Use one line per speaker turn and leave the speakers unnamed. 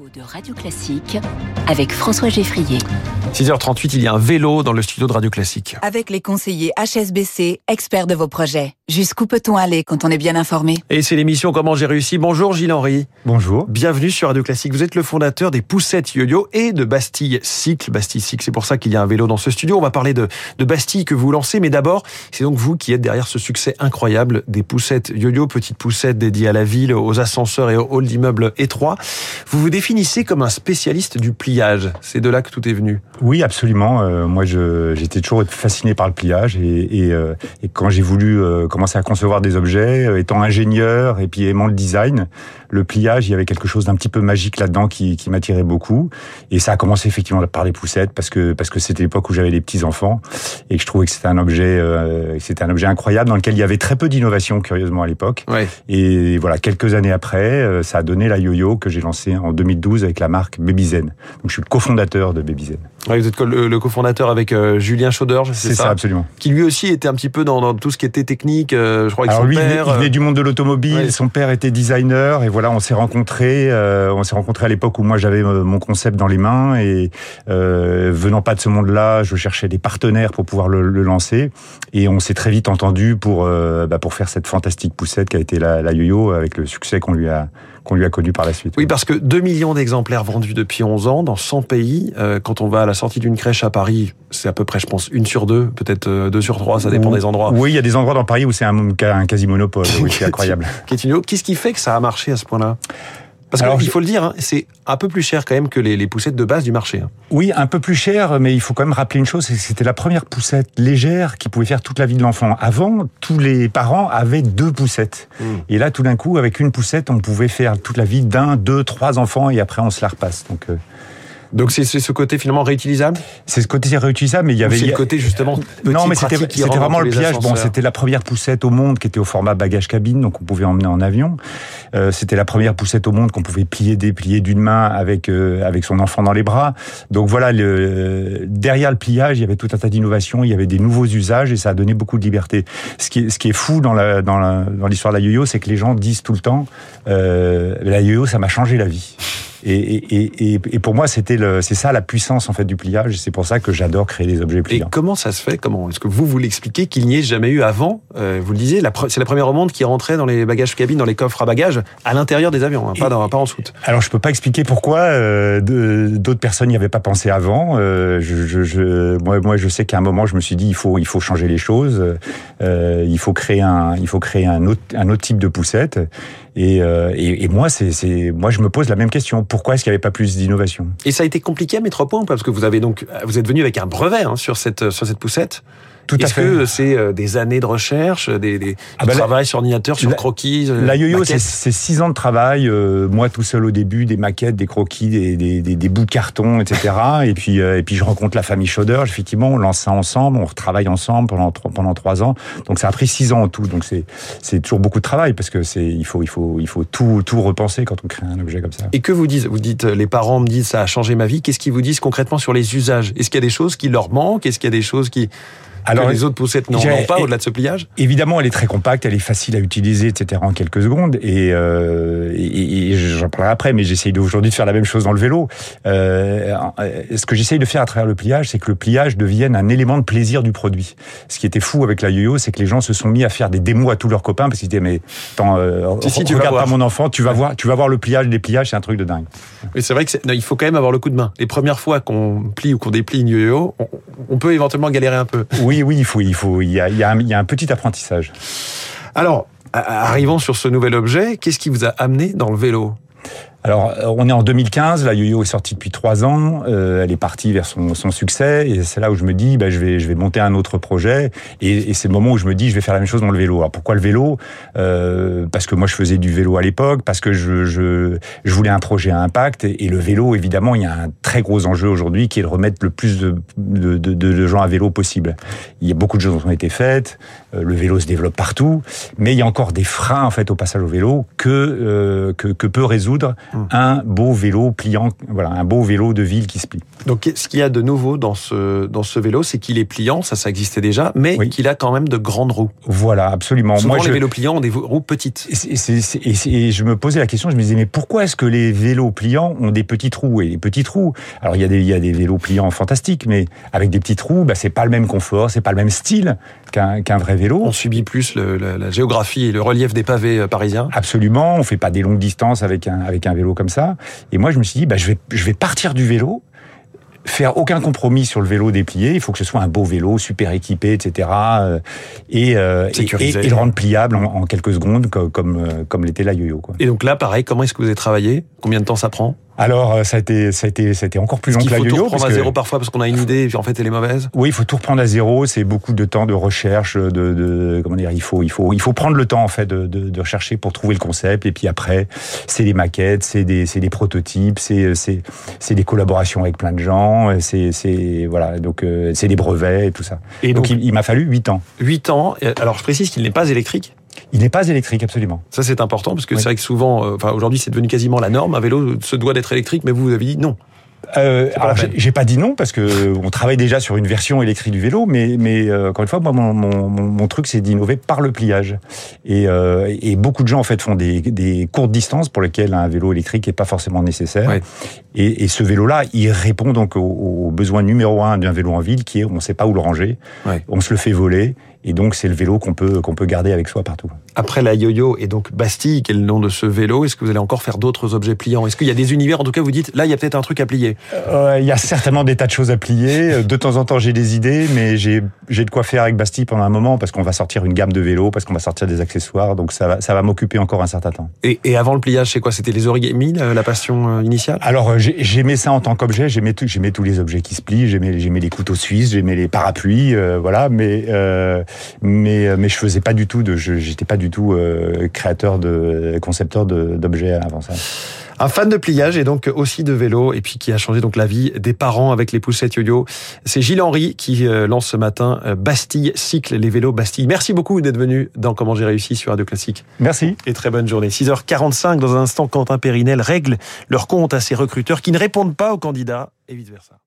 De Radio Classique avec François Geffrier.
6h38, il y a un vélo dans le studio de Radio Classique.
Avec les conseillers HSBC, experts de vos projets. Jusqu'où peut-on aller quand on est bien informé?
Et c'est l'émission Comment j'ai réussi. Bonjour Gilles Henry.
Bonjour.
Bienvenue sur Radio Classique. Vous êtes le fondateur des Poussettes Yo-Yo et de Bastille Cycle. Bastille Cycle, c'est pour ça qu'il y a un vélo dans ce studio. On va parler de, de Bastille que vous lancez, mais d'abord, c'est donc vous qui êtes derrière ce succès incroyable des Poussettes Yo-Yo, petites poussettes dédiées à la ville, aux ascenseurs et aux halls d'immeubles étroits. Vous vous définissez comme un spécialiste du pliage. C'est de là que tout est venu.
Oui, absolument. Euh, moi, j'étais toujours fasciné par le pliage et, euh, quand j'ai voulu euh, commencer à concevoir des objets, étant ingénieur et puis aimant le design, le pliage, il y avait quelque chose d'un petit peu magique là-dedans qui, qui m'attirait beaucoup. Et ça a commencé effectivement par les poussettes parce que parce que c'était l'époque où j'avais les petits enfants et que je trouvais que c'était un objet, euh, c'était un objet incroyable dans lequel il y avait très peu d'innovation curieusement à l'époque.
Ouais.
Et voilà, quelques années après, ça a donné la yo-yo que j'ai lancée en 2012 avec la marque Babyzen. Donc je suis le cofondateur de Babyzen.
Ouais, vous êtes le, le cofondateur avec euh, Julien Chauderge, c'est
C'est
ça,
ça, absolument.
Qui lui aussi était un petit peu dans, dans tout ce qui était technique. euh, je crois avec
Alors
son
lui, il venait-
père.
il venait
euh,
du monde de l'automobile.
ouais.
Son père était designer et voilà, on s'est rencontrés. euh, on s'est rencontrés à l'époque où moi j'avais euh, mon concept dans les mains et euh, venant pas de ce monde-là, je cherchais des partenaires pour pouvoir le, le lancer et on s'est très vite entendu pour euh, bah, pour faire cette fantastique poussette qui a été la, la yo-yo avec le succès qu'on lui a qu'on lui a connu par la suite.
Oui, parce que 2 millions d'exemplaires vendus depuis 11 ans dans 100 pays. Euh, quand on va à la sortie d'une crèche à Paris, c'est à peu près, je pense, une sur deux, peut-être euh, deux sur trois, ça dépend des endroits.
Oui, il y a des endroits dans Paris où c'est un, un quasi monopole. Oui, c'est incroyable.
Qu'est-ce qui fait que ça a marché à ce point-là Parce qu'il
je-
faut le dire, hein, c'est un peu plus cher quand même que les, les poussettes de base du marché. hein.
Oui, un peu plus cher, mais il faut quand même rappeler une chose, c'est que c'était la première poussette légère qui pouvait faire toute la vie de l'enfant. Avant, tous les parents avaient deux poussettes.
Mm.
Et là, tout d'un coup, avec une poussette, on pouvait faire toute la vie d'un, deux, trois enfants, et après, on se la repasse. Donc, euh,
Donc c'est ce côté finalement réutilisable?
C'est ce côté réutilisable, mais il y avait...
c'est le côté justement
non, mais c'était vraiment le pliage. Bon, c'était la première poussette au monde qui était au format bagage cabine, donc on pouvait emmener en avion. Euh, c'était la première poussette au monde qu'on pouvait plier, déplier d'une main avec euh, avec son enfant dans les bras. Donc voilà, le, derrière le pliage, il y avait tout un tas d'innovations, il y avait des nouveaux usages et ça a donné beaucoup de liberté. Ce qui est, ce qui est fou dans la dans la, dans l'histoire de la yo-yo, c'est que les gens disent tout le temps, euh, la yo-yo, ça m'a changé la vie. Et, et, et, et pour moi, c'était c'est ça la puissance en fait du pliage. et C'est pour ça que j'adore créer des objets
Et
pliants.
comment ça se fait? Comment Est-ce que vous vous l'expliquez qu'il n'y ait jamais eu avant? Euh, Vous le disiez, c'est la première au monde qui rentrait dans les bagages cabines, dans les coffres à bagages, à l'intérieur des avions, hein, pas, dans, pas en soute.
Alors je peux pas expliquer pourquoi euh, d'autres personnes n'y avaient pas pensé avant. Euh, je, je, je- moi, moi, je sais qu'à un moment, je me suis dit il faut il faut changer les choses. Il faut créer un il faut créer un autre un autre type de poussette. Et, et, et moi, c'est moi, je me pose la même question. Pourquoi est-ce qu'il n'y avait pas plus d'innovation?
Et ça a été compliqué à mettre au point ou pas? Parce que vous avez donc, vous êtes venu avec un brevet hein, sur cette sur cette poussette.
Tout
Est-ce
fait.
que c'est euh, des années de recherche, des, des
Ah
du
bah, la-
travail sur ordinateur, sur
la-
croquis euh,
La yo-yo, c'est six ans de travail. euh, moi, tout seul au début, des maquettes, des croquis, des, des, des, des bouts de carton, etc. et puis, euh, et puis, je rencontre la famille Schauder. Effectivement, on lance ça ensemble, on retravaille ensemble pendant trois- pendant trois ans. Donc, ça a pris six ans en tout. Donc, c'est c'est toujours beaucoup de travail parce que c'est il faut il faut il faut tout tout repenser quand on crée un objet comme ça.
Et que vous dites Vous dites, euh, les parents me disent, ça a changé ma vie. Qu'est-ce qu'ils vous disent concrètement sur les usages? Est-ce qu'il y a des choses qui leur manquent? Est-ce qu'il y a des choses qui
Alors,
que les autres poussettes
j'ai-
n'ont pas au-delà de ce pliage
Évidemment, elle est très compacte, elle est facile à utiliser, etc. en quelques secondes. Et, euh, et, et j'en parlerai après, mais j'essaye aujourd'hui de faire la même chose dans le vélo. Euh, ce que j'essaye de faire à travers le pliage, c'est que le pliage devienne un élément de plaisir du produit. Ce qui était fou avec la yo-yo, c'est que les gens se sont mis à faire des démos à tous leurs copains parce qu'ils disaient mais attends, euh,
Si, si, tu vas
regarde
voir.
pas mon enfant, tu vas voir, tu vas voir le pliage, les pliages, c'est un truc de dingue.
Mais c'est vrai que non, il faut quand même avoir le coup de main. Les premières fois qu'on plie ou qu'on déplie une yo-yo, on, on peut éventuellement galérer un peu.
Oui, oui, il faut, il faut, il y a, il y a, un, petit apprentissage.
Alors, a- arrivons sur ce nouvel objet. Qu'est-ce qui vous a amené dans le vélo?
Alors, euh, on est en 2015, la yo-yo est sortie depuis trois ans, euh, elle est partie vers son, son succès, et c'est là où je me dis, bah, je vais, je vais monter un autre projet, et, et c'est le moment où je me dis, je vais faire la même chose dans le vélo. Alors pourquoi le vélo? Euh, Parce que moi, je faisais du vélo à l'époque, parce que je, je, je voulais un projet à impact, et, le vélo, évidemment, il y a un très gros enjeu aujourd'hui qui est de remettre le plus de, de, de, de gens à vélo possible. Il y a beaucoup de choses qui ont été faites, euh, le vélo se développe partout, mais il y a encore des freins en fait au passage au vélo que euh, que, que peut résoudre mmh. un beau vélo pliant, voilà, un beau vélo de ville qui se plie.
Donc, ce qu'il y a de nouveau dans ce, dans ce vélo, c'est qu'il est pliant, ça, ça existait déjà, mais qu'il a quand même de grandes roues.
Voilà, absolument.
Souvent, Moi, les vélos pliants ont des roues petites.
Et, je me posais la question, je me disais, mais pourquoi est-ce que les vélos pliants ont des petites roues? Et les petites roues, alors il y a des, il y a des vélos pliants fantastiques, mais avec des petites roues, bah, c'est pas le même confort, c'est pas le même style qu'un vrai vélo.
On subit plus le, la, géographie et le relief des pavés euh, parisiens.
Absolument, on fait pas des longues distances avec un, avec un vélo comme ça. Et moi, je me suis dit, bah, je, vais, je vais partir du vélo faire aucun compromis sur le vélo déplié. Il faut que ce soit un beau vélo, super équipé, etc. Euh, et, euh, et, et, le rendre pliable en, quelques secondes, comme, comme, comme l'était la yo-yo.
Et donc là, pareil, comment est-ce que vous avez travaillé? Combien de temps ça prend?
Alors, euh, ça a été, ça a été, ça a été encore plus long que la yo-yo. Il
faut tout reprendre à zéro parfois parce qu'on a une idée et puis en fait elle est mauvaise.
Oui, il faut tout reprendre à zéro. C'est beaucoup de temps de recherche, de, de, comment dire, il faut, il faut, il faut prendre le temps en fait de, de, de rechercher pour trouver le concept et puis après c'est des maquettes, c'est des, c'est des prototypes, c'est, c'est, c'est des collaborations avec plein de gens, c'est, c'est voilà, donc euh, c'est des brevets et tout ça. Et donc, il, il m'a fallu huit ans.
Huit ans. Alors je précise qu'il n'est pas électrique.
Il n'est pas électrique, absolument.
Ça, c'est important, parce que c'est vrai que souvent, euh, enfin, aujourd'hui, c'est devenu quasiment la norme. Un vélo se doit d'être électrique, mais vous, vous avez dit non.
Euh, alors, j'ai pas dit non parce que on travaille déjà sur une version électrique du vélo, mais mais euh, encore une fois, moi, mon, mon, mon truc c'est d'innover par le pliage. Et, euh, et beaucoup de gens en fait font des, des courtes distances pour lesquelles un vélo électrique est pas forcément nécessaire. Et, et, ce vélo-là, il répond donc au, au besoin numéro un d'un vélo en ville, qui est on ne sait pas où le ranger, on se le fait voler et donc, c'est le vélo qu'on peut, qu'on peut garder avec soi partout.
Après la yo-yo et donc Bastille, quel est le nom de ce vélo Est-ce que vous allez encore faire d'autres objets pliants? Est-ce qu'il y a des univers, en tout cas, vous dites, là, il y a peut-être un truc à plier?
Euh, Il y a certainement des tas de choses à plier. De temps en temps, j'ai des idées, mais j'ai, j'ai de quoi faire avec Bastille pendant un moment parce qu'on va sortir une gamme de vélos, parce qu'on va sortir des accessoires. Donc, ça va, ça va m'occuper encore un certain temps.
Et, et avant le pliage, c'est quoi? C'était les origami, la, passion euh, initiale?
Alors, euh, j'aimais ça en tant qu'objet. J'aimais, j'aimais tous les objets qui se plient. J'aimais, j'aimais les couteaux suisses, j'aimais les parapluies, voilà. Mais, euh, mais mais je faisais pas du tout de, j'étais pas du tout euh, créateur de, concepteur d'objets avant ça.
Un fan de pliage et donc aussi de vélo et puis qui a changé donc la vie des parents avec les poussettes yo-yo. C'est Gilles Henry qui euh, lance ce matin euh, Bastille Cycle, les vélos Bastille. Merci beaucoup d'être venu dans Comment j'ai réussi sur Radio Classique.
Merci.
Et très bonne journée. 6h45 dans un instant, Quentin Périnel règle leur compte à ses recruteurs qui ne répondent pas aux candidats et vice versa.